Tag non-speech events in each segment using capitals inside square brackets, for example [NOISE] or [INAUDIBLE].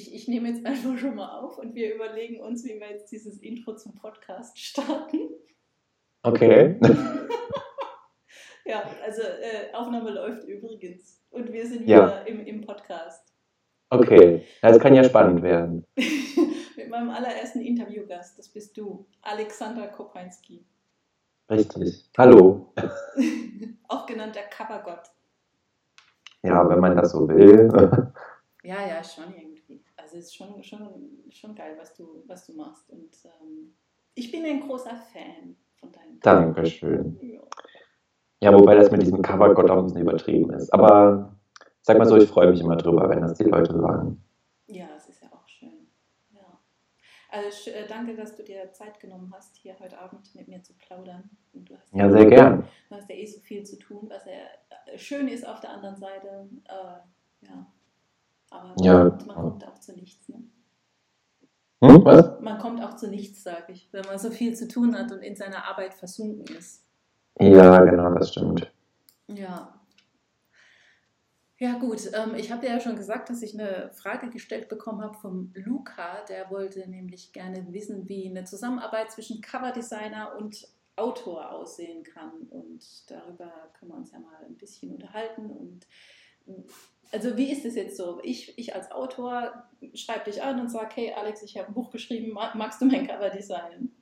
ich, ich nehme jetzt einfach schon mal auf und wir überlegen uns, wie wir jetzt dieses Intro zum Podcast [LAUGHS] starten. Okay. ja, also äh, Aufnahme läuft übrigens und wir sind Ja. wieder im, im Podcast. Okay. Das kann ja spannend werden. [LAUGHS] Mit meinem allerersten Interviewgast, das bist du, Alexander Kopinski. Richtig. Hallo. [LAUGHS] Auch genannter Covergott. Ja, wenn man das so will. Ja, ja, schon irgendwie. Also es ist schon, schon, schon geil, was du, was du machst. Und ähm, ich bin ein großer Fan von deinem Dankeschön. Ja. Ja, wobei das mit diesem Covergott auch ein bisschen übertrieben ist. Aber sag mal so, ich freue mich immer drüber, wenn das die Leute sagen. ja, es ist ja auch schön. Ja. Also äh, danke, dass du dir Zeit genommen hast, hier heute Abend mit mir zu plaudern. Und du hast Ja, sehr gern. Du hast ja eh so viel zu tun, was ja äh, schön ist auf der anderen Seite. Äh, ja. Aber Ja. man kommt auch zu nichts. Ne? Hm, was? Man kommt auch zu nichts, sage ich, wenn man so viel zu tun hat und in seiner Arbeit versunken ist. Ja, genau, das stimmt. Ja. Ja gut, ähm, ich habe dir ja schon gesagt, dass ich eine Frage gestellt bekommen habe vom Luca. Der wollte nämlich gerne wissen, wie eine Zusammenarbeit zwischen Coverdesigner und Autor aussehen kann. Und darüber können wir uns ja mal ein bisschen unterhalten. Und ähm, also wie ist es jetzt so? Ich, ich als Autor schreibe dich an und sage, hey Alex, ich habe ein Buch geschrieben, ma- magst du mein Cover designen?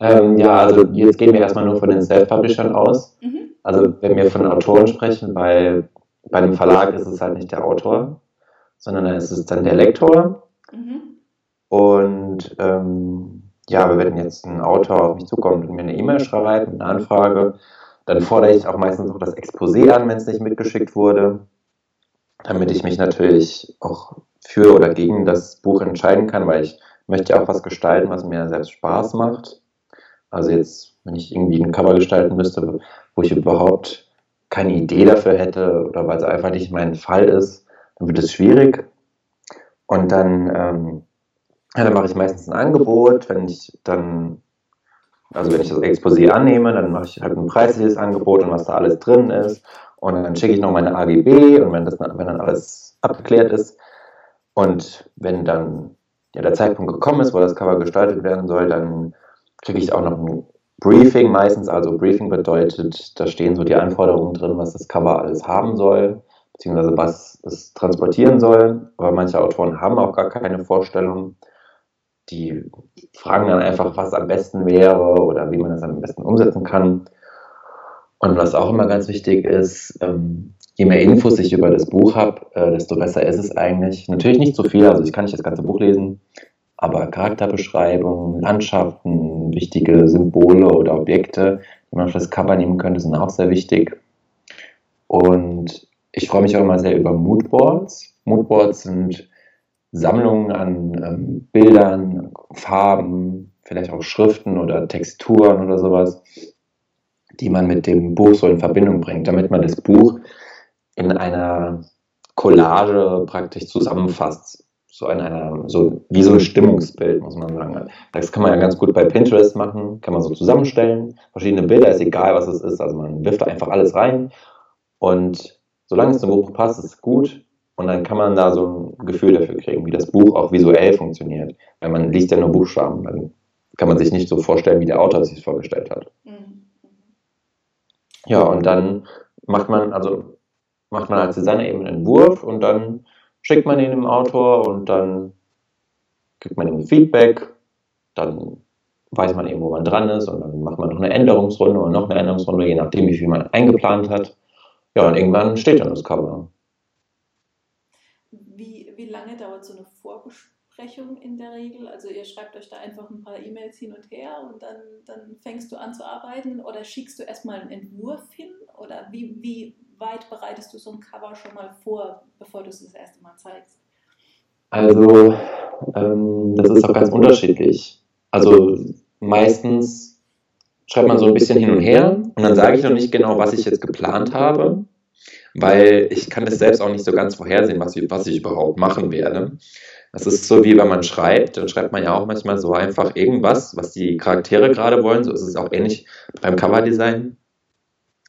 Ähm, ja, also jetzt gehen wir erstmal nur von den Self-Publishern aus. Mhm. Also wenn wir von Autoren sprechen, weil bei einem Verlag ist es halt nicht der Autor, sondern dann ist es dann der Lektor. Mhm. Und ähm, ja, wenn jetzt ein Autor auf mich zukommt und mir eine E-Mail schreibt, eine Anfrage, dann fordere ich auch meistens auch das Exposé an, wenn es nicht mitgeschickt wurde, damit ich mich natürlich auch für oder gegen das Buch entscheiden kann, weil ich möchte ja auch was gestalten, was mir selbst Spaß macht. Also jetzt, wenn ich irgendwie ein Cover gestalten müsste, wo ich überhaupt keine Idee dafür hätte oder weil es einfach nicht mein Fall ist, dann wird es schwierig. Und dann, ähm, ja, dann mache ich meistens ein Angebot, wenn ich dann, also wenn ich das Exposé annehme, dann mache ich halt ein preisliches Angebot und was da alles drin ist. Und dann schicke ich noch meine AGB und wenn, das, wenn dann alles abgeklärt ist und wenn dann ja, der Zeitpunkt gekommen ist, wo das Cover gestaltet werden soll, dann kriege ich auch noch ein Briefing meistens. Also Briefing bedeutet, da stehen so die Anforderungen drin, was das Cover alles haben soll, beziehungsweise was es transportieren soll. Aber manche Autoren haben auch gar keine Vorstellung. Die fragen dann einfach, was am besten wäre oder wie man das am besten umsetzen kann. Und was auch immer ganz wichtig ist, ähm, je mehr Infos ich über das Buch habe, äh, desto besser ist es eigentlich. Natürlich nicht so viel, also ich kann nicht das ganze Buch lesen, aber Charakterbeschreibungen, Landschaften, wichtige Symbole oder Objekte, die man auf das Cover nehmen könnte, sind auch sehr wichtig. Und ich freue mich auch immer sehr über Moodboards. Moodboards sind Sammlungen an ähm, Bildern, Farben, vielleicht auch Schriften oder Texturen oder sowas, die man mit dem Buch so in Verbindung bringt, damit man das Buch in einer Collage praktisch zusammenfasst. So in einer, so wie so ein Stimmungsbild, muss man sagen. Das kann man ja ganz gut bei Pinterest machen, kann man so zusammenstellen. Verschiedene Bilder, ist egal, was es ist. Also man wirft einfach alles rein und solange es zum Buch passt, ist es gut. Und dann kann man da so ein Gefühl dafür kriegen, wie das Buch auch visuell funktioniert. Weil man liest ja nur Buchstaben, dann kann man sich nicht so vorstellen, wie der Autor es sich vorgestellt hat. Ja, und dann macht man, also macht man als Designer eben einen Entwurf und dann schickt man ihn dem Autor und dann kriegt man ihm Feedback, dann weiß man eben, wo man dran ist und dann macht man noch eine Änderungsrunde und noch eine Änderungsrunde, je nachdem, wie viel man eingeplant hat. Ja, und irgendwann steht dann das Cover. Wie, wie lange dauert so eine Vorbesprechung in der Regel? Also ihr schreibt euch da einfach ein paar E-Mails hin und her und dann, dann fängst du an zu arbeiten oder schickst du erstmal einen Entwurf hin? Oder wie, wie weit bereitest du so ein Cover schon mal vor, bevor du es das erste Mal zeigst? Also, ähm, das ist auch ganz unterschiedlich. Also, meistens schreibt man so ein bisschen hin und her und dann sage ich noch nicht genau, was ich jetzt geplant habe, weil ich kann es selbst auch nicht so ganz vorhersehen, was was ich überhaupt machen werde. Das ist so wie wenn man schreibt, dann schreibt man ja auch manchmal so einfach irgendwas, was die Charaktere gerade wollen. So ist es auch ähnlich beim Coverdesign.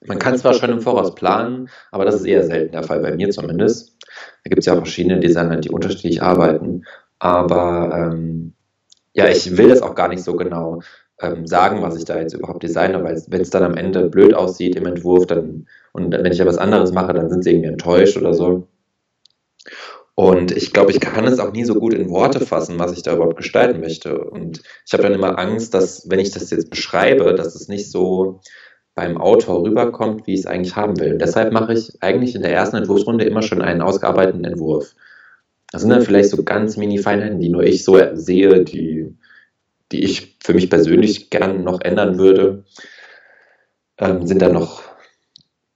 Man kann zwar schon im Voraus planen, aber das ist eher selten der Fall, bei mir zumindest. Da gibt es ja verschiedene Designer, die unterschiedlich arbeiten. Aber ähm, ja, ich will das auch gar nicht so genau ähm, sagen, was ich da jetzt überhaupt designe, weil wenn es dann am Ende blöd aussieht im Entwurf, dann und wenn ich ja was anderes mache, dann sind sie irgendwie enttäuscht oder so. Und ich glaube, ich kann es auch nie so gut in Worte fassen, was ich da überhaupt gestalten möchte. Und ich habe dann immer Angst, dass, wenn ich das jetzt beschreibe, dass es nicht so beim Autor rüberkommt, wie ich es eigentlich haben will. Deshalb mache ich eigentlich in der ersten Entwurfsrunde immer schon einen ausgearbeiteten Entwurf. Das sind dann vielleicht so ganz Mini-Feinheiten, die nur ich so sehe, die, die ich für mich persönlich gern noch ändern würde. Ähm, sind dann noch,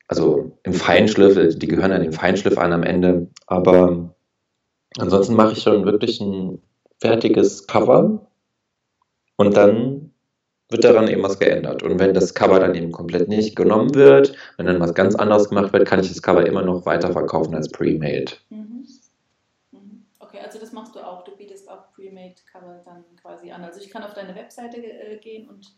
also im Feinschliff, die gehören dann dem Feinschliff an am Ende. Aber ansonsten mache ich schon wirklich ein fertiges Cover und dann wird daran eben was geändert. Und wenn das Cover dann eben komplett nicht genommen wird, wenn dann was ganz anderes gemacht wird, kann ich das Cover immer noch weiterverkaufen als pre-made. Mhm. Mhm. Okay, also das machst du auch. Du bietest auch pre-made Cover dann quasi an. Also ich kann auf deine Webseite äh, gehen und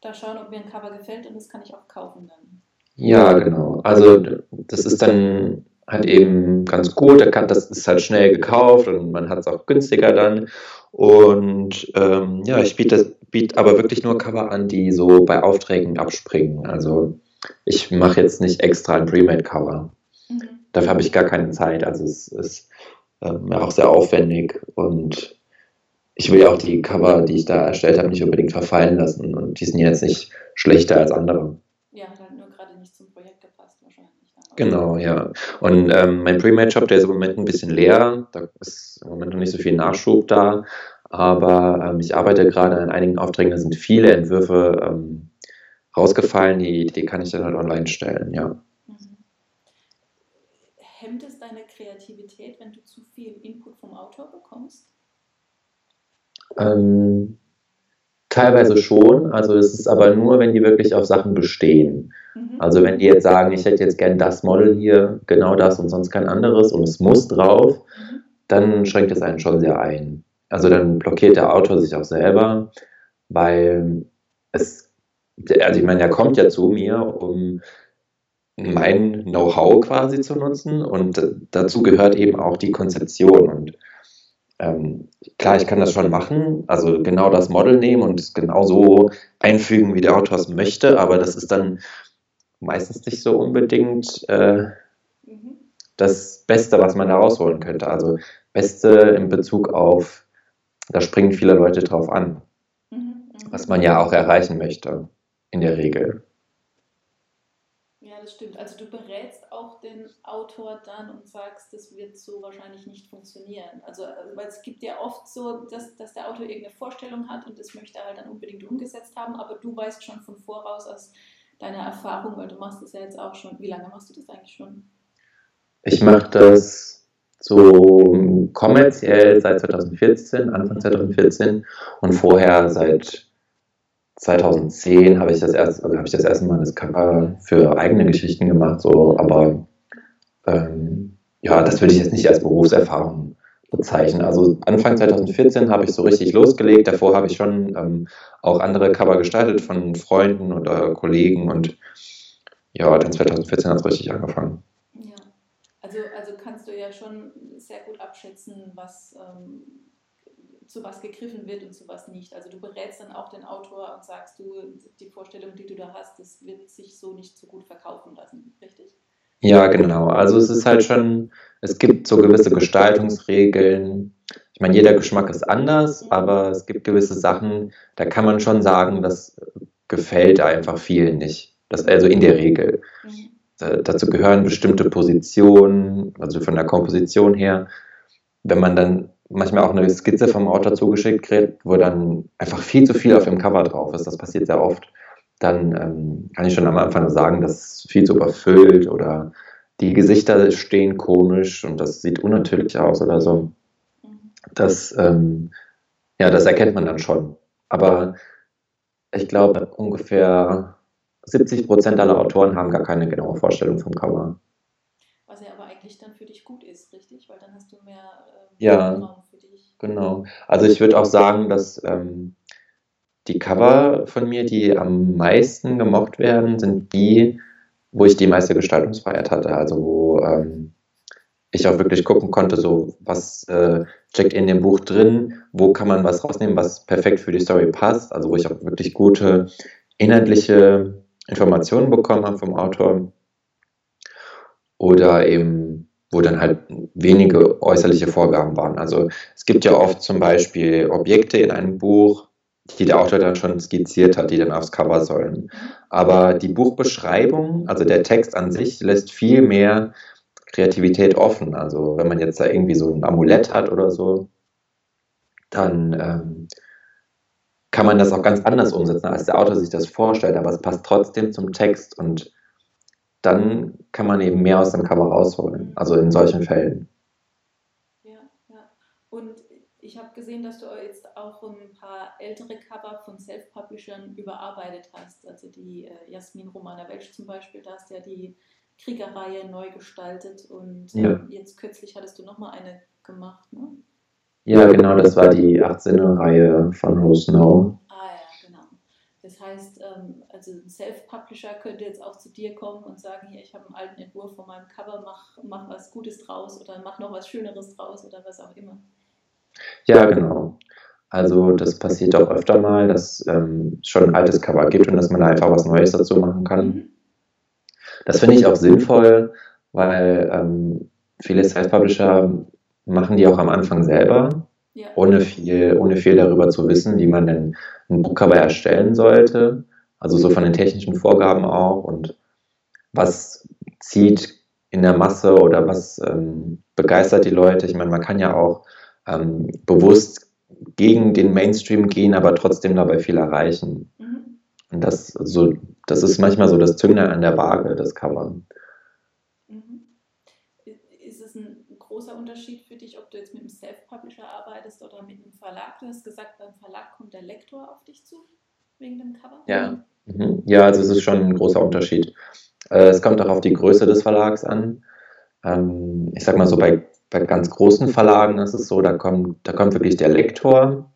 da schauen, ob mir ein Cover gefällt und das kann ich auch kaufen dann. Ja, genau. Also das ist dann halt eben ganz gut. Das ist halt schnell gekauft und man hat es auch günstiger dann. Und ähm, ja, ich biete, biete aber wirklich nur Cover an, die so bei Aufträgen abspringen. Also ich mache jetzt nicht extra ein Pre-Made-Cover. Mhm. Dafür habe ich gar keine Zeit. Also es ist ähm, auch sehr aufwendig und ich will ja auch die Cover, die ich da erstellt habe, nicht unbedingt verfallen lassen. Und die sind jetzt nicht schlechter als andere. Ja, halt nur gerade nicht zum Projekt gepasst wahrscheinlich. Genau, ja. Und ähm, mein Pre-Made-Shop, der ist im Moment ein bisschen leer. Da ist im Moment noch nicht so viel Nachschub da. Aber ähm, ich arbeite gerade an einigen Aufträgen, da sind viele Entwürfe ähm, rausgefallen, die, die kann ich dann halt online stellen, ja. Mhm. Hemmt es deine Kreativität, wenn du zu viel Input vom Autor bekommst? Ähm, teilweise schon, also es ist aber nur, wenn die wirklich auf Sachen bestehen. Mhm. Also wenn die jetzt sagen, ich hätte jetzt gern das Model hier, genau das und sonst kein anderes und es muss drauf, dann schränkt es einen schon sehr ein. Also dann blockiert der Autor sich auch selber, weil es, also ich meine, er kommt ja zu mir, um mein Know-how quasi zu nutzen und dazu gehört eben auch die Konzeption und ähm, klar, ich kann das schon machen, also genau das Model nehmen und es genau so einfügen, wie der Autor es möchte, aber das ist dann meistens nicht so unbedingt äh, das Beste, was man da rausholen könnte. Also Beste in Bezug auf, da springen viele Leute drauf an, was man ja auch erreichen möchte, in der Regel das stimmt. Also du berätst auch den Autor dann und sagst, das wird so wahrscheinlich nicht funktionieren. Also, äh, weil es gibt ja oft so, dass, dass der Autor irgendeine Vorstellung hat und das möchte er halt dann unbedingt umgesetzt haben, aber du weißt schon von voraus aus deiner Erfahrung, weil du machst das ja jetzt auch schon. Wie lange machst du das eigentlich schon? Ich mache das so kommerziell seit 2014, Anfang 2014 und vorher seit 2010 habe ich das erst, also habe ich das erste Mal das Cover für eigene Geschichten gemacht, so, aber ähm, ja, das würde ich jetzt nicht als Berufserfahrung bezeichnen. Also Anfang 2014 habe ich so richtig losgelegt. Davor habe ich schon ähm, auch andere Cover gestaltet von Freunden oder Kollegen und ja, dann 2014 hat es richtig angefangen. Ja, also, also kannst du ja schon sehr gut abschätzen, was ähm, zu was gegriffen wird und zu was nicht. Also du berätst dann auch den Autor und sagst du, die Vorstellung, die du da hast, das wird sich so nicht so gut verkaufen lassen, richtig? Ja, genau. Also es ist halt schon, es gibt so gewisse Gestaltungsregeln. Ich meine, jeder Geschmack ist anders, aber es gibt gewisse Sachen, da kann man schon sagen, das gefällt einfach vielen nicht. Das also in der Regel. Mhm. Dazu gehören bestimmte Positionen, also von der Komposition her. Wenn man dann manchmal auch eine Skizze vom Autor zugeschickt kriegt, wo dann einfach viel zu viel auf dem Cover drauf ist. Das passiert sehr oft. Dann ähm, kann ich schon am Anfang sagen, das ist viel zu überfüllt oder die Gesichter stehen komisch und das sieht unnatürlich aus oder so. Das, ähm, ja, das erkennt man dann schon. Aber ich glaube, ungefähr 70 Prozent aller Autoren haben gar keine genaue Vorstellung vom Cover. Was ja aber eigentlich dann für dich gut ist, richtig? Weil dann hast du mehr ähm, ja. Raum Genau. Also ich würde auch sagen, dass ähm, die Cover von mir, die am meisten gemocht werden, sind die, wo ich die meiste Gestaltungsfreiheit hatte. Also wo ähm, ich auch wirklich gucken konnte, so was äh, steckt in dem Buch drin, wo kann man was rausnehmen, was perfekt für die Story passt, also wo ich auch wirklich gute inhaltliche Informationen bekommen habe vom Autor oder eben wo dann halt wenige äußerliche Vorgaben waren. Also es gibt ja oft zum Beispiel Objekte in einem Buch, die der Autor dann schon skizziert hat, die dann aufs Cover sollen. Aber die Buchbeschreibung, also der Text an sich, lässt viel mehr Kreativität offen. Also wenn man jetzt da irgendwie so ein Amulett hat oder so, dann ähm, kann man das auch ganz anders umsetzen, als der Autor sich das vorstellt, aber es passt trotzdem zum Text und dann kann man eben mehr aus dem Cover rausholen, also in solchen Fällen. Ja, ja. Ich habe gesehen, dass du jetzt auch ein paar ältere Cover von Self-Publishern überarbeitet hast. Also die äh, Jasmin Romana Welsch zum Beispiel, da hast du ja die Kriegerreihe neu gestaltet und ja. ähm, jetzt kürzlich hattest du nochmal eine gemacht, ne? Ja, genau, das war die 18er-Reihe von Rose Snow. Ah ja, genau. Das heißt, ähm, also ein Self-Publisher könnte jetzt auch zu dir kommen und sagen, hier, ich habe einen alten Entwurf von meinem Cover, mach, mach was Gutes draus oder mach noch was Schöneres draus oder was auch immer. Ja, genau. Also das passiert auch öfter mal, dass ähm, es schon ein altes Cover gibt und dass man da einfach was Neues dazu machen kann. Mhm. Das finde ich auch sinnvoll, weil ähm, viele Self-Publisher machen die auch am Anfang selber, ja. ohne, viel, ohne viel darüber zu wissen, wie man denn ein Buchcover erstellen sollte. Also so von den technischen Vorgaben auch und was zieht in der Masse oder was ähm, begeistert die Leute. Ich meine, man kann ja auch ähm, bewusst gegen den Mainstream gehen, aber trotzdem dabei viel erreichen. Mhm. Und das, so, das ist manchmal so das Zünglein an der Waage, das Cover. Mhm. Ist es ein großer Unterschied für dich, ob du jetzt mit einem Self-Publisher arbeitest oder mit einem Verlag? Du hast gesagt, beim Verlag kommt der Lektor auf dich zu, wegen dem Cover? Ja, mhm. ja also es ist schon ein großer Unterschied. Äh, es kommt auch auf die Größe des Verlags an. Ähm, ich sag mal so, bei bei ganz großen Verlagen ist es so, da kommt, da kommt wirklich der Lektor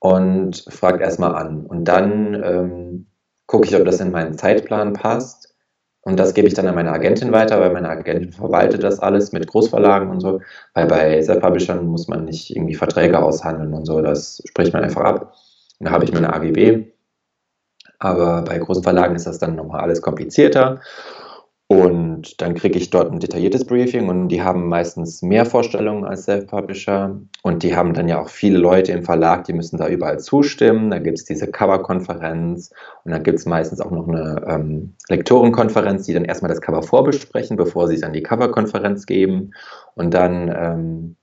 und fragt erstmal an. Und dann ähm, gucke ich, ob das in meinen Zeitplan passt. Und das gebe ich dann an meine Agentin weiter, weil meine Agentin verwaltet das alles mit Großverlagen und so. Weil bei Self-Publishern muss man nicht irgendwie Verträge aushandeln und so. Das spricht man einfach ab. Und da habe ich meine AGB. Aber bei großen Verlagen ist das dann nochmal alles komplizierter. Und dann kriege ich dort ein detailliertes Briefing und die haben meistens mehr Vorstellungen als Self-Publisher. Und die haben dann ja auch viele Leute im Verlag, die müssen da überall zustimmen. Da gibt es diese Cover-Konferenz und dann gibt es meistens auch noch eine ähm, Lektorenkonferenz, die dann erstmal das Cover vorbesprechen, bevor sie es an die Cover-Konferenz geben. Und dann, ähm,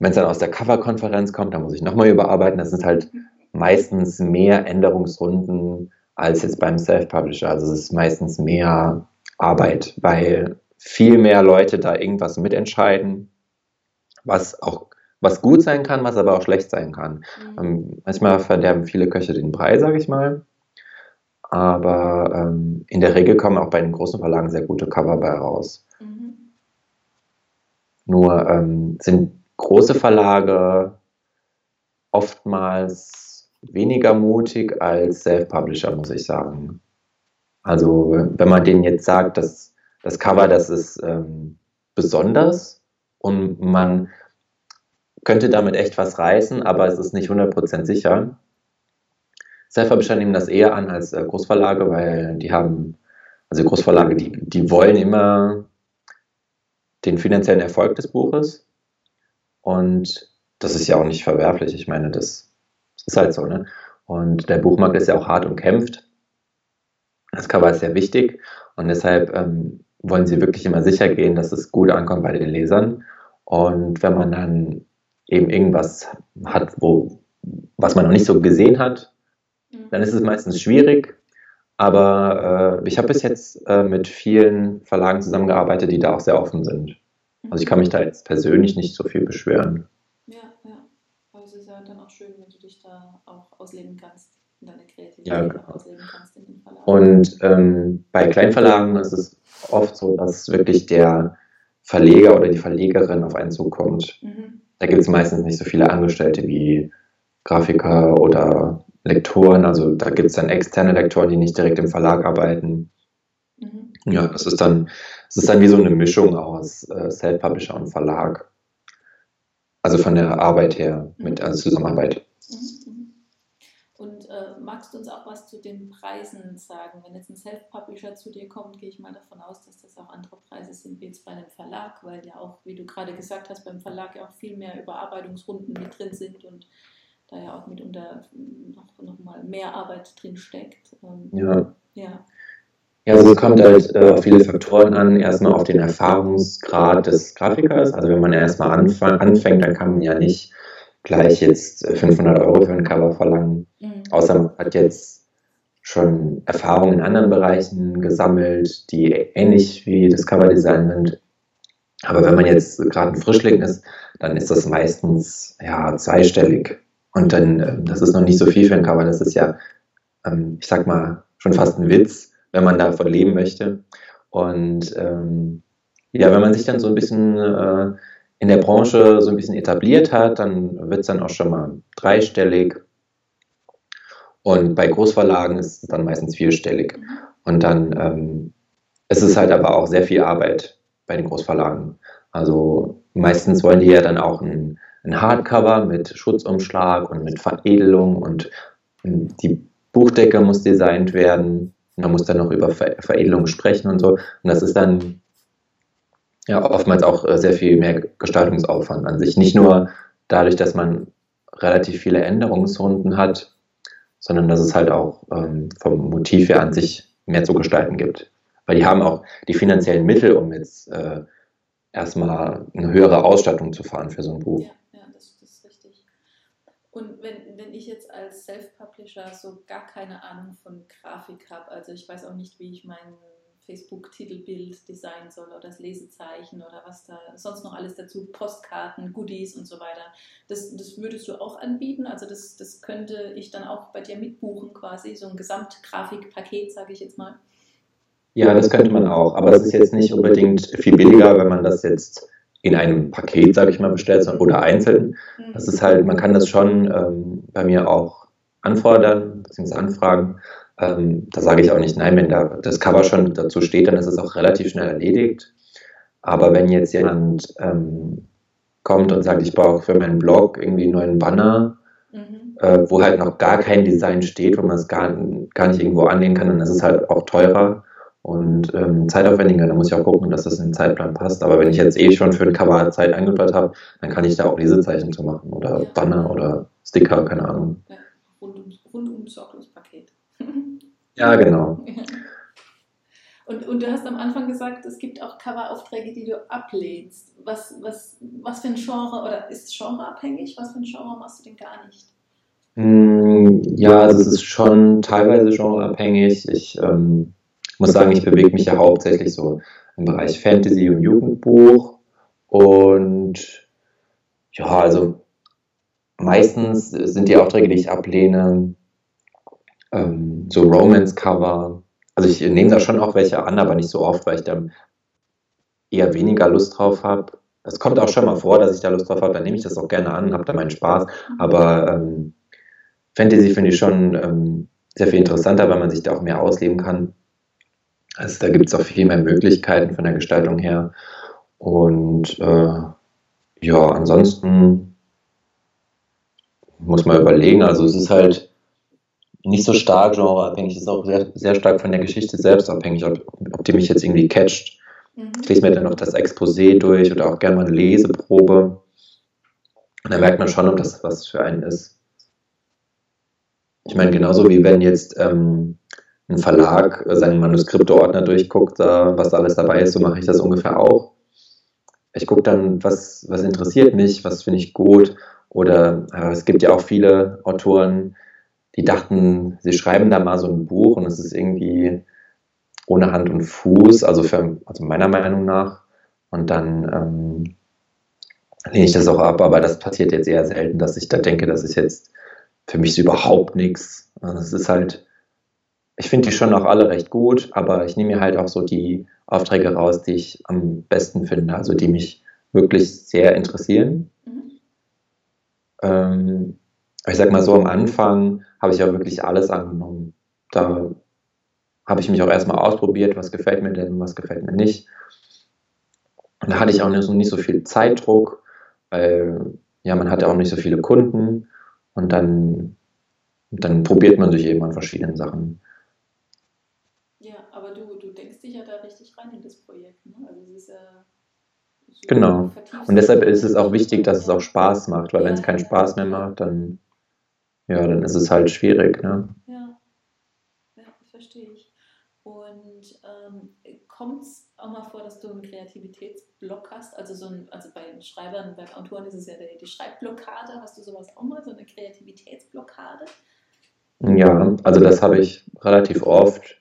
wenn es dann aus der Cover-Konferenz kommt, dann muss ich nochmal überarbeiten. Das sind halt meistens mehr Änderungsrunden als jetzt beim Self-Publisher. Also es ist meistens mehr Arbeit, weil viel mehr Leute da irgendwas mitentscheiden, was auch was gut sein kann, was aber auch schlecht sein kann. Mhm. Ähm, manchmal verderben viele Köche den Brei, sage ich mal. Aber ähm, in der Regel kommen auch bei den großen Verlagen sehr gute Cover bei raus. Mhm. Nur ähm, sind große Verlage oftmals weniger mutig als Self-Publisher, muss ich sagen. Also wenn man denen jetzt sagt, dass das Cover, das ist ähm, besonders und man könnte damit echt was reißen, aber es ist nicht 100% sicher. Self-Publisher nehmen das eher an als äh, Großverlage, weil die haben, also Großverlage, die, die wollen immer den finanziellen Erfolg des Buches und das ist ja auch nicht verwerflich. Ich meine, das ist halt so, ne? Und der Buchmarkt ist ja auch hart umkämpft. Das Cover ist sehr wichtig und deshalb ähm, wollen sie wirklich immer sicher gehen, dass es gut ankommt bei den Lesern. Und wenn man dann eben irgendwas hat, wo, was man noch nicht so gesehen hat, mhm. dann ist es meistens schwierig. Aber äh, ich habe bis jetzt äh, mit vielen Verlagen zusammengearbeitet, die da auch sehr offen sind. Also ich kann mich da jetzt persönlich nicht so viel beschweren. Ja, ja. Aber es ist ja dann auch schön, wenn du dich da auch ausleben kannst und deine Kreativität ja, genau. ausleben kannst in den Verlagen. Und ähm, bei Kleinverlagen ist es oft so, dass wirklich der Verleger oder die Verlegerin auf einen zukommt. Mhm. Da gibt es meistens nicht so viele Angestellte wie Grafiker oder Lektoren. Also da gibt es dann externe Lektoren, die nicht direkt im Verlag arbeiten. Mhm. Ja, das ist dann es ist dann wie so eine Mischung aus äh, Self-Publisher und Verlag. Also von der Arbeit her, mit also Zusammenarbeit. Mhm, mhm. Und äh, magst du uns auch was zu den Preisen sagen? Wenn jetzt ein Self-Publisher zu dir kommt, gehe ich mal davon aus, dass das auch andere Preise sind wie jetzt bei einem Verlag, weil ja auch, wie du gerade gesagt hast, beim Verlag ja auch viel mehr Überarbeitungsrunden mit drin sind und da ja auch mitunter noch, noch mal mehr Arbeit drin steckt. Ähm, ja. ja. Ja, also es kommt halt äh, auf viele Faktoren an. Erstmal auf den Erfahrungsgrad des Grafikers. Also wenn man erstmal anfängt, dann kann man ja nicht gleich jetzt 500 Euro für ein Cover verlangen. Mhm. Außer man hat jetzt schon Erfahrungen in anderen Bereichen gesammelt, die ähnlich wie das Coverdesign sind. Aber wenn man jetzt gerade ein Frischling ist, dann ist das meistens ja zweistellig. Und dann, äh, das ist noch nicht so viel für ein Cover. Das ist ja, ähm, ich sag mal, schon fast ein Witz wenn man davon leben möchte. Und ähm, ja, wenn man sich dann so ein bisschen äh, in der Branche so ein bisschen etabliert hat, dann wird es dann auch schon mal dreistellig. Und bei Großverlagen ist es dann meistens vierstellig. Und dann ähm, ist es halt aber auch sehr viel Arbeit bei den Großverlagen. Also meistens wollen die ja dann auch ein, ein Hardcover mit Schutzumschlag und mit Veredelung und die Buchdecke muss designt werden. Man muss dann noch über Ver Veredelung sprechen und so. Und das ist dann ja oftmals auch äh, sehr viel mehr Gestaltungsaufwand an sich. Nicht nur dadurch, dass man relativ viele Änderungsrunden hat, sondern dass es halt auch ähm, vom Motiv her an sich mehr zu gestalten gibt. Weil die haben auch die finanziellen Mittel, um jetzt äh, erstmal eine höhere Ausstattung zu fahren für so ein Buch. Ja. Und wenn, wenn ich jetzt als Self-Publisher so gar keine Ahnung von Grafik habe, also ich weiß auch nicht, wie ich mein Facebook-Titelbild designen soll oder das Lesezeichen oder was da sonst noch alles dazu, Postkarten, Goodies und so weiter. Das, das würdest du auch anbieten? Also das, das könnte ich dann auch bei dir mitbuchen quasi, so ein Gesamtgrafikpaket, sage ich jetzt mal. Ja, das könnte man auch, aber das ist jetzt nicht unbedingt viel billiger, wenn man das jetzt in einem Paket, sage ich mal, bestellt oder einzeln. Mhm. Das ist halt, man kann das schon ähm, bei mir auch anfordern, bzw. anfragen. Ähm, da sage ich auch nicht nein, wenn da das Cover schon dazu steht, dann ist es auch relativ schnell erledigt. Aber wenn jetzt jemand ähm, kommt und sagt, ich brauche für meinen Blog irgendwie einen neuen Banner, mhm. äh, wo halt noch gar kein Design steht, wo man es gar, gar nicht irgendwo anlegen kann, dann ist es halt auch teurer und ähm, zeitaufwendiger. Da muss ich auch gucken, dass das in den Zeitplan passt. Aber wenn ich jetzt eh schon für ein Cover Zeit eingeplant habe, dann kann ich da auch Lesezeichen zu machen oder. Banner oder Sticker, keine Ahnung. Ja, rundum, sorglos Paket. [LAUGHS] ja, genau. [LAUGHS] Und, und du hast am Anfang gesagt, es gibt auch Coveraufträge, die du ablehnst. Was, was, was für ein Genre, oder ist es genreabhängig? Was für ein Genre machst du denn gar nicht? Hm, ja, also es ist schon teilweise genreabhängig. Ich ähm, muss sagen, ich bewege mich ja hauptsächlich so im Bereich Fantasy und Jugendbuch. Und ja, also meistens sind die Aufträge, die ich ablehne, ähm, so Romance-Cover. Also ich nehme da schon auch welche an, aber nicht so oft, weil ich da eher weniger Lust drauf habe. Es kommt auch schon mal vor, dass ich da Lust drauf habe, dann nehme ich das auch gerne an, habe da meinen Spaß. Aber ähm, Fantasy finde ich schon ähm, sehr viel interessanter, weil man sich da auch mehr ausleben kann. Also da gibt es auch viel mehr Möglichkeiten von der Gestaltung her. Und äh, ja, ansonsten muss man überlegen. Also es ist halt nicht so stark genreabhängig, es ist auch sehr, sehr stark von der Geschichte selbst abhängig, ob, ob die mich jetzt irgendwie catcht. Mhm. Ich lese mir dann noch das Exposé durch oder auch gerne mal eine Leseprobe. Und dann merkt man schon, ob das was für einen ist. Ich meine, genauso wie wenn jetzt ähm, ein Verlag seinen Manuskripteordner durchguckt, was alles dabei ist, so mache ich das ungefähr auch. Ich gucke dann, was, was interessiert mich, was finde ich gut. Oder äh, es gibt ja auch viele Autoren, die dachten, sie schreiben da mal so ein Buch und es ist irgendwie ohne Hand und Fuß, also, für, also meiner Meinung nach. Und dann ähm, lehne ich das auch ab, aber das passiert jetzt eher selten, dass ich da denke, das ist jetzt für mich überhaupt nichts. Also es ist halt, ich finde die schon auch alle recht gut, aber ich nehme mir halt auch so die Aufträge raus, die ich am besten finde, also die mich wirklich sehr interessieren. Mhm. Ähm, ich sag mal so, am Anfang habe ich ja wirklich alles angenommen. Da habe ich mich auch erstmal ausprobiert, was gefällt mir denn, was gefällt mir nicht. Und da hatte ich auch nicht so, nicht so viel Zeitdruck, weil ja, man hatte auch nicht so viele Kunden und dann, dann probiert man sich eben an verschiedenen Sachen. Ja, aber du, du denkst dich ja da richtig rein in das Projekt. Ne? Also es ist ja genau. Und deshalb ist es auch wichtig, dass es auch Spaß macht, weil ja, wenn es keinen Spaß mehr macht, dann, ja, dann ist es halt schwierig. Ne? Ja. ja, verstehe ich. Und ähm, kommt es auch mal vor, dass du einen Kreativitätsblock hast? Also so ein, also bei Schreibern, bei Autoren ist es ja die, die Schreibblockade. Hast du sowas auch mal, so eine Kreativitätsblockade? Ja, also das habe ich relativ oft.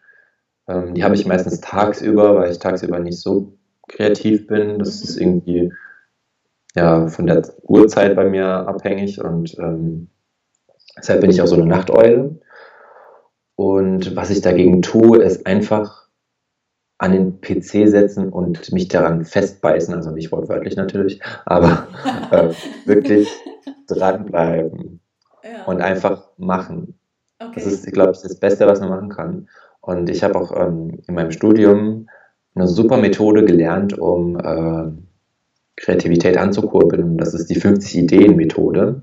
Ähm, die habe ich meistens tagsüber, weil ich tagsüber nicht so kreativ bin. Das mhm. ist irgendwie ja von der Uhrzeit bei mir abhängig und ähm, deshalb bin ich auch so eine Nachteule. Und was ich dagegen tue, ist einfach an den PC setzen und mich daran festbeißen, also nicht wortwörtlich natürlich, aber [LAUGHS] äh, wirklich dranbleiben ja. und einfach machen. Okay. Das ist, glaube ich, das Beste, was man machen kann. Und ich habe auch ähm, in meinem Studium eine super Methode gelernt, um äh, Kreativität anzukurbeln. Das ist die 50-Ideen-Methode.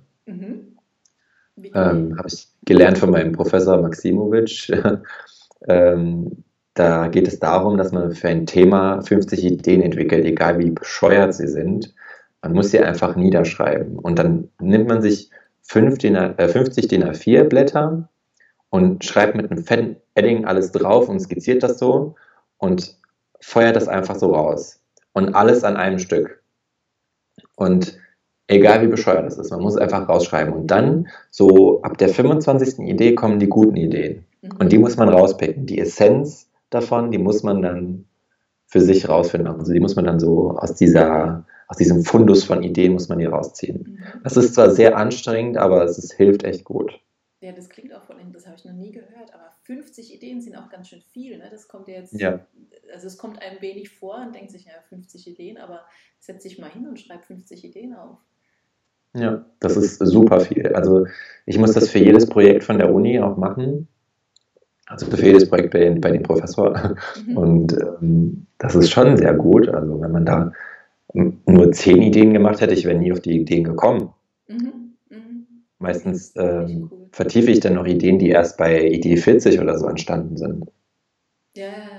Ähm, habe ich gelernt von meinem Professor Maximovic. [LAUGHS] ähm, da geht es darum, dass man für ein Thema 50 Ideen entwickelt, egal wie bescheuert sie sind. Man muss sie einfach niederschreiben. Und dann nimmt man sich 5 DIN, äh, 50 DIN A4 Blätter und schreibt mit einem fetten Edding alles drauf und skizziert das so und feuert das einfach so raus. Und alles an einem Stück. Und egal wie bescheuert es ist, man muss einfach rausschreiben. Und dann, so ab der 25. Idee, kommen die guten Ideen. Und die muss man rauspicken. Die Essenz davon, die muss man dann für sich rausfinden. Also die muss man dann so aus dieser, aus diesem Fundus von Ideen muss man die rausziehen. Mhm. Das ist zwar sehr anstrengend, aber es ist, hilft echt gut. Ja, das klingt auch von das habe ich noch nie gehört, aber 50 Ideen sind auch ganz schön viel. Ne? Das kommt ja jetzt, ja. also es kommt einem wenig vor und denkt sich, ja, 50 Ideen, aber setz dich mal hin und schreib 50 Ideen auf. Ja, das ist super viel. Also ich muss das für jedes Projekt von der Uni auch machen also für jedes Projekt bei, bei dem Professor. Mhm. Und ähm, das ist schon sehr gut. Also wenn man da nur zehn Ideen gemacht hätte, ich wäre nie auf die Ideen gekommen. Mhm. Mhm. Meistens ähm, vertiefe ich dann noch Ideen, die erst bei Idee 40 oder so entstanden sind. Ja, ja.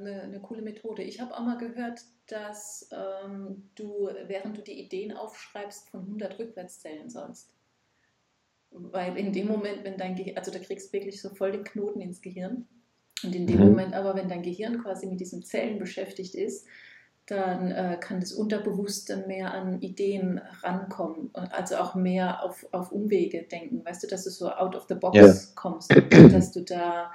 Eine, eine coole Methode. Ich habe auch mal gehört, dass ähm, du, während du die Ideen aufschreibst, von 100 rückwärts zählen sollst. Weil in dem Moment, wenn dein Gehirn, also da kriegst du wirklich so voll den Knoten ins Gehirn. Und in dem mhm. Moment aber, wenn dein Gehirn quasi mit diesen Zellen beschäftigt ist, dann äh, kann das Unterbewusste mehr an Ideen rankommen und also auch mehr auf, auf Umwege denken. Weißt du, dass du so out of the box yeah. kommst, dass du da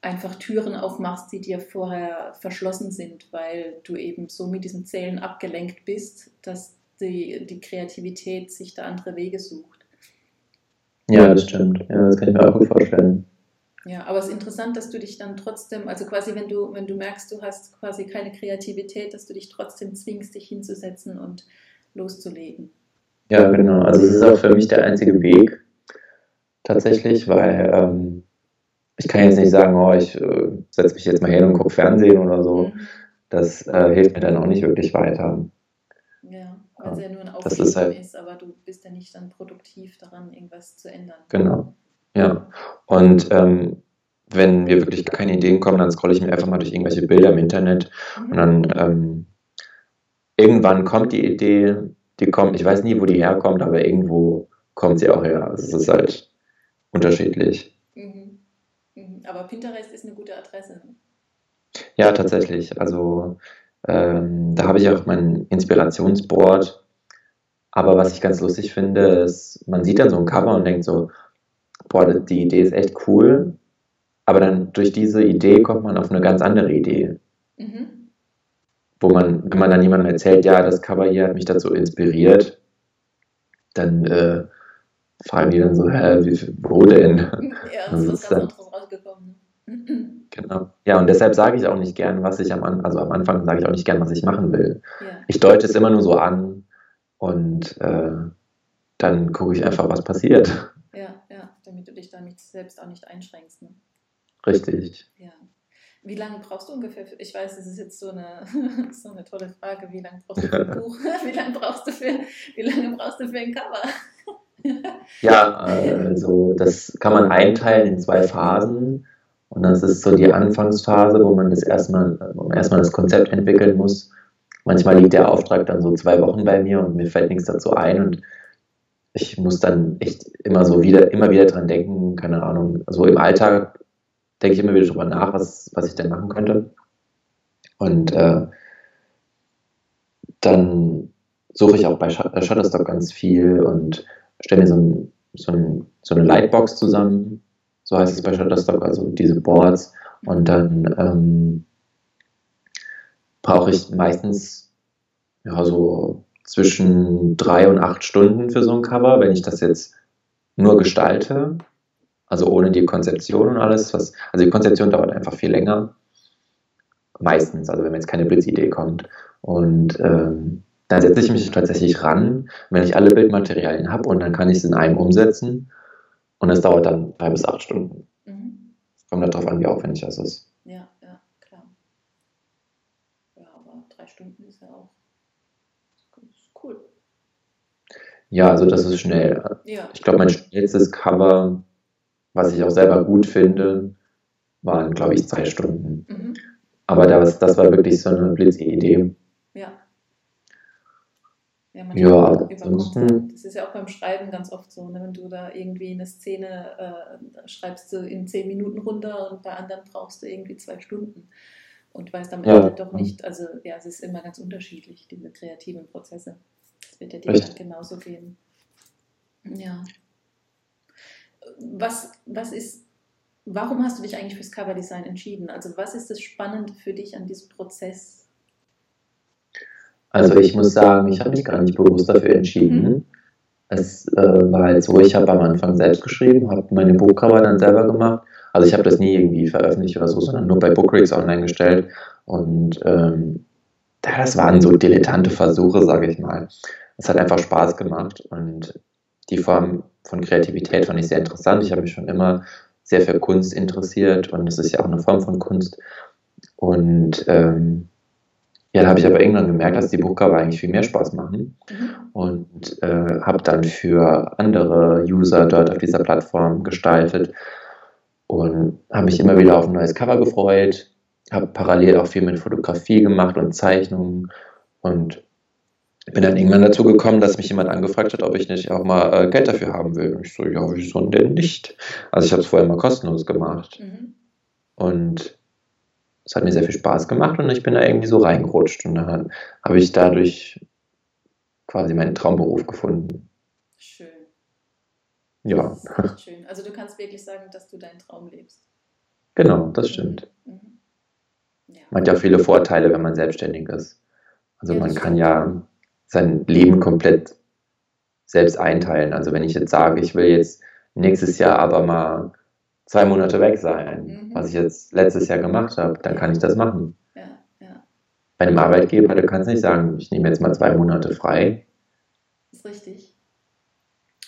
einfach Türen aufmachst, die dir vorher verschlossen sind, weil du eben so mit diesen Zellen abgelenkt bist, dass die, die Kreativität sich da andere Wege sucht. Ja, das stimmt. Ja, das kann ich mir auch gut vorstellen. Ja, aber es ist interessant, dass du dich dann trotzdem, also quasi wenn du, wenn du merkst, du hast quasi keine Kreativität, dass du dich trotzdem zwingst, dich hinzusetzen und loszulegen. Ja, genau. Also es ist auch für mich der einzige Weg tatsächlich, weil ähm, ich kann jetzt nicht sagen, oh, ich äh, setze mich jetzt mal hin und gucke Fernsehen oder so. Mhm. Das äh, hilft mir dann auch nicht wirklich weiter. Ja weil es ja nur ein Aufleben ist, halt, ist, aber du bist ja nicht dann produktiv daran, irgendwas zu ändern. Genau, ja. Und ähm, wenn mir wirklich keine Ideen kommen, dann scrolle ich mir einfach mal durch irgendwelche Bilder im Internet mhm. und dann ähm, irgendwann kommt die Idee, die kommt, ich weiß nie, wo die herkommt, aber irgendwo kommt sie auch her. Also es ist halt unterschiedlich. Mhm. Mhm. Aber Pinterest ist eine gute Adresse. Ja, tatsächlich. Also ähm, da habe ich auch mein Inspirationsboard. Aber was ich ganz lustig finde, ist, man sieht dann so ein Cover und denkt so, boah, die Idee ist echt cool. Aber dann durch diese Idee kommt man auf eine ganz andere Idee. Mhm. Wo man, wenn man dann jemandem erzählt, ja, das Cover hier hat mich dazu inspiriert, dann äh, fragen die dann so, hä, wie, wo denn? Ja, das ist was ganz anderes rausgekommen. Genau. Ja, und deshalb sage ich auch nicht gern, was ich am, also am Anfang sage ich auch nicht gern, was ich machen will. Ja. Ich deute es immer nur so an und äh, dann gucke ich einfach, was passiert. Ja, ja, damit du dich da nicht, selbst auch nicht einschränkst. Ne? Richtig. Ja. Wie lange brauchst du ungefähr? Für, ich weiß, das ist jetzt so eine, [LAUGHS] so eine tolle Frage. Wie lange brauchst du für ein Buch? [LAUGHS] Wie lange brauchst du für, wie lange brauchst du für ein Cover? [LAUGHS] Ja, also das kann man einteilen in zwei Phasen. Und das ist so die Anfangsphase, wo man das erstmal, erstmal das Konzept entwickeln muss. Manchmal liegt der Auftrag dann so zwei Wochen bei mir und mir fällt nichts dazu ein und ich muss dann echt immer so wieder, immer wieder dran denken, keine Ahnung. Also im Alltag denke ich immer wieder drüber nach, was, was ich denn machen könnte. Und äh, dann suche ich auch bei Shutterstock ganz viel und stelle mir so, ein, so, ein, so, eine Lightbox zusammen, so heißt es bei Shutterstock, also diese Boards. Und dann ähm, brauche ich meistens ja, so zwischen drei und acht Stunden für so ein Cover, wenn ich das jetzt nur gestalte, also ohne die Konzeption und alles. Was, also die Konzeption dauert einfach viel länger. Meistens, also wenn mir jetzt keine Blitzidee kommt. Und ähm, dann setze ich mich tatsächlich ran, wenn ich alle Bildmaterialien habe und dann kann ich es in einem umsetzen. Und das dauert dann drei bis acht Stunden. Mhm. Kommt halt darauf an, wie aufwendig das ist. Ja, ja, klar. Ja, aber drei Stunden ist ja auch ist cool. Ja, also das ist schnell. Ja. Ich glaube, mein schnellstes Cover, was ich auch selber gut finde, waren, glaube ich, zwei Stunden. Mhm. Aber das, das war wirklich so eine Blitzidee. Ja. Ja, ja ansonsten. Das ist ja auch beim Schreiben ganz oft so, ne? wenn du da irgendwie eine Szene äh, schreibst du in zehn Minuten runter und bei anderen brauchst du irgendwie zwei Stunden und weißt am Ende ja. doch nicht, also ja, es ist immer ganz unterschiedlich, diese kreativen Prozesse. Das wird ja dir dann genauso gehen. Ja. Was, was ist, warum hast du dich eigentlich fürs Coverdesign entschieden? Also was ist das Spannende für dich an diesem Prozess? Also ich muss sagen, ich habe mich gar nicht bewusst dafür entschieden. Mhm. Es äh, war halt so, ich habe am Anfang selbst geschrieben, habe meine Buchcover dann selber gemacht. Also ich habe das nie irgendwie veröffentlicht oder so, sondern nur bei Bookreaks online gestellt. Und ähm, das waren so dilettante Versuche, sage ich mal. Es hat einfach Spaß gemacht und die Form von Kreativität fand ich sehr interessant. Ich habe mich schon immer sehr für Kunst interessiert und es ist ja auch eine Form von Kunst. Und ähm, ja, da habe ich aber irgendwann gemerkt, dass die Buchcover eigentlich viel mehr Spaß machen mhm. und äh, habe dann für andere User dort auf dieser Plattform gestaltet und habe mich immer wieder auf ein neues Cover gefreut, habe parallel auch viel mit Fotografie gemacht und Zeichnungen und bin dann irgendwann dazu gekommen, dass mich jemand angefragt hat, ob ich nicht auch mal äh, Geld dafür haben will. Und ich so, ja, wieso denn nicht? Also ich habe es vorher mal kostenlos gemacht. Mhm. Und es hat mir sehr viel Spaß gemacht und ich bin da irgendwie so reingerutscht und dann habe ich dadurch quasi meinen Traumberuf gefunden. Schön. Ja. schön. Also du kannst wirklich sagen, dass du deinen Traum lebst. Genau, das stimmt. Mhm. mhm. Ja. Man hat ja viele Vorteile, wenn man selbstständig ist. Also ja, man kann stimmt. ja sein Leben komplett selbst einteilen. Also wenn ich jetzt sage, ich will jetzt nächstes Jahr aber mal zwei Monate weg sein, mhm. was ich jetzt letztes Jahr gemacht habe, dann kann ich das machen. Ja, ja. Bei einem Arbeitgeber, du kannst nicht sagen, ich nehme jetzt mal zwei Monate frei. Das ist richtig.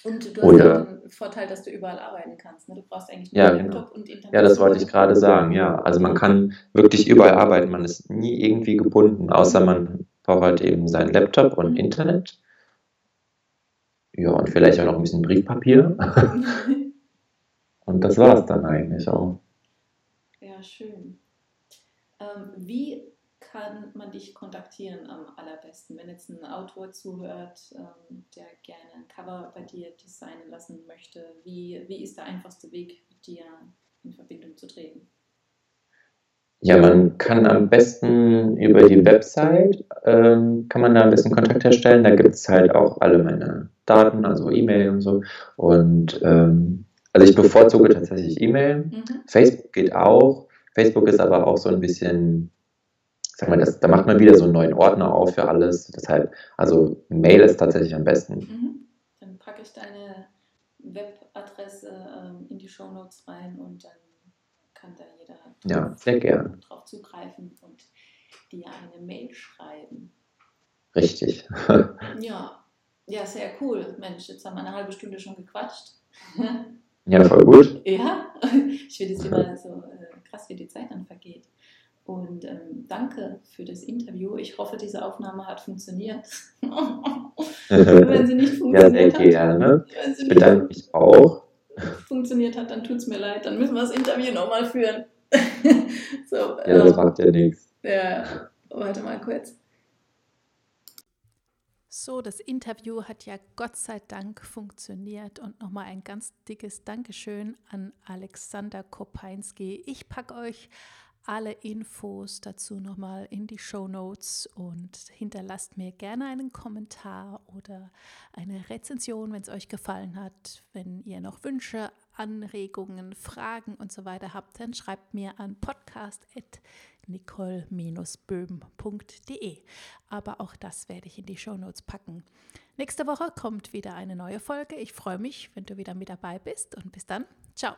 Und du hast Oder, den Vorteil, dass du überall arbeiten kannst. Ne? Du brauchst eigentlich nur ja, Laptop genau. und Internet. Ja, das wollte ich gerade sagen, ja. Also man kann wirklich überall arbeiten, man ist nie irgendwie gebunden, außer man braucht halt eben seinen Laptop und mhm. Internet. Ja, und vielleicht auch noch ein bisschen Briefpapier. [LAUGHS] [LAUGHS] Und das war es dann eigentlich auch. Ja, schön. Ähm, wie kann man dich kontaktieren am allerbesten, wenn jetzt ein Autor zuhört, ähm, der gerne ein Cover bei dir designen lassen möchte? Wie, wie ist der einfachste Weg, mit dir in Verbindung zu treten? Ja, man kann am besten über die Website, ähm, kann man da ein bisschen Kontakt herstellen. Da gibt es halt auch alle meine Daten, also E-Mail und so. Und ähm, also ich bevorzuge tatsächlich E-Mail. Mhm. Facebook geht auch. Facebook ist aber auch so ein bisschen, sag mal, das, da macht man wieder so einen neuen Ordner auf für alles. Deshalb, also Mail ist tatsächlich am besten. Mhm. Dann packe ich deine Webadresse ähm, in die Show Notes rein und dann kann da jeder ja, sehr gern. drauf zugreifen und dir eine Mail schreiben. Richtig. ja. ja, sehr cool. Mensch, jetzt haben wir eine halbe Stunde schon gequatscht. [LAUGHS] Ja, voll gut. Ja, [LAUGHS] ich finde es immer so äh, krass, wie die Zeit dann vergeht. Und ähm, danke für das Interview. Ich hoffe, diese Aufnahme hat funktioniert. [LAUGHS] wenn sie nicht funktioniert [LAUGHS] ja, sehr gerne. Hat, ich bedanke mich auch. Funktioniert hat, dann tut es mir leid. Dann müssen wir das Interview nochmal führen. so, ja, das ähm, macht ja nichts. Ja, warte mal kurz. So, das Interview hat ja Gott sei Dank funktioniert und nochmal ein ganz dickes Dankeschön an Alexander Kopeinski. Ich packe euch alle Infos dazu nochmal in die Show Notes und hinterlasst mir gerne einen Kommentar oder eine Rezension, wenn es euch gefallen hat. Wenn ihr noch Wünsche, Anregungen, Fragen und so weiter habt, dann schreibt mir an podcast.nicole-böhm.de. Aber auch das werde ich in die Show Notes packen. Nächste Woche kommt wieder eine neue Folge. Ich freue mich, wenn du wieder mit dabei bist und bis dann. Ciao.